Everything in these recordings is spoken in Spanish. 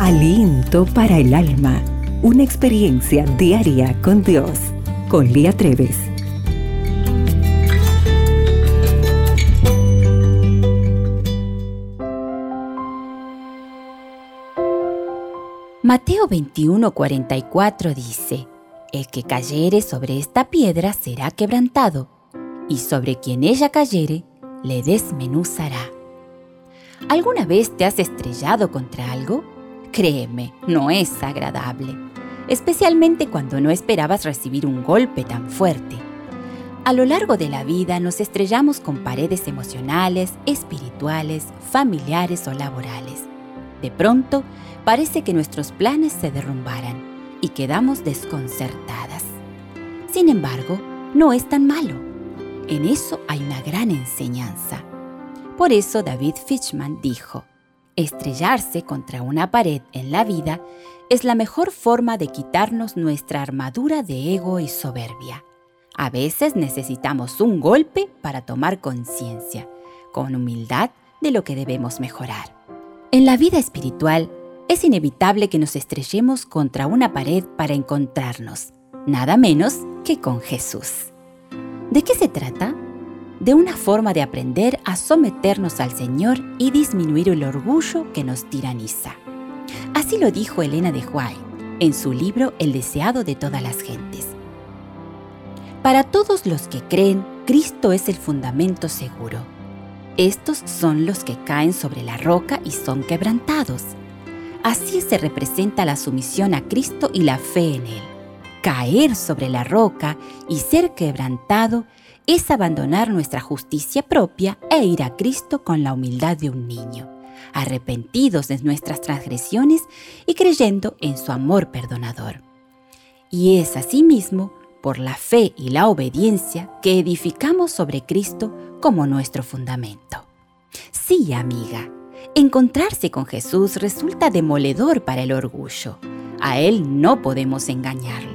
Aliento para el alma. Una experiencia diaria con Dios. Con Lía Treves. Mateo 21:44 dice, El que cayere sobre esta piedra será quebrantado, y sobre quien ella cayere, le desmenuzará. ¿Alguna vez te has estrellado contra algo? Créeme, no es agradable, especialmente cuando no esperabas recibir un golpe tan fuerte. A lo largo de la vida nos estrellamos con paredes emocionales, espirituales, familiares o laborales. De pronto, parece que nuestros planes se derrumbaran y quedamos desconcertadas. Sin embargo, no es tan malo. En eso hay una gran enseñanza. Por eso David Fitchman dijo, Estrellarse contra una pared en la vida es la mejor forma de quitarnos nuestra armadura de ego y soberbia. A veces necesitamos un golpe para tomar conciencia, con humildad, de lo que debemos mejorar. En la vida espiritual, es inevitable que nos estrellemos contra una pared para encontrarnos, nada menos que con Jesús. ¿De qué se trata? De una forma de aprender a someternos al Señor y disminuir el orgullo que nos tiraniza. Así lo dijo Elena de Huay en su libro El deseado de todas las gentes. Para todos los que creen, Cristo es el fundamento seguro. Estos son los que caen sobre la roca y son quebrantados. Así se representa la sumisión a Cristo y la fe en Él. Caer sobre la roca y ser quebrantado es abandonar nuestra justicia propia e ir a Cristo con la humildad de un niño, arrepentidos de nuestras transgresiones y creyendo en su amor perdonador. Y es asimismo por la fe y la obediencia que edificamos sobre Cristo como nuestro fundamento. Sí, amiga, encontrarse con Jesús resulta demoledor para el orgullo. A Él no podemos engañarlo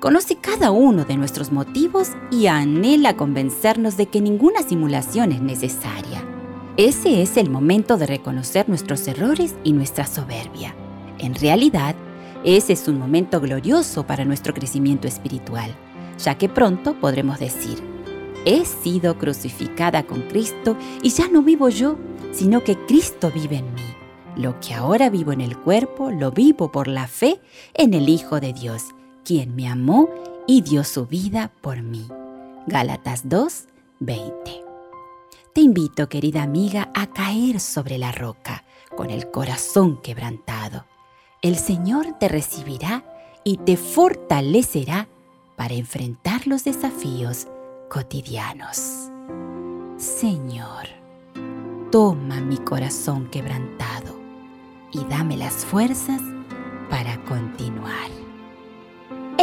conoce cada uno de nuestros motivos y anhela convencernos de que ninguna simulación es necesaria. Ese es el momento de reconocer nuestros errores y nuestra soberbia. En realidad, ese es un momento glorioso para nuestro crecimiento espiritual, ya que pronto podremos decir, he sido crucificada con Cristo y ya no vivo yo, sino que Cristo vive en mí. Lo que ahora vivo en el cuerpo, lo vivo por la fe en el Hijo de Dios quien me amó y dio su vida por mí. Gálatas 2, 20. Te invito, querida amiga, a caer sobre la roca con el corazón quebrantado. El Señor te recibirá y te fortalecerá para enfrentar los desafíos cotidianos. Señor, toma mi corazón quebrantado y dame las fuerzas para continuar.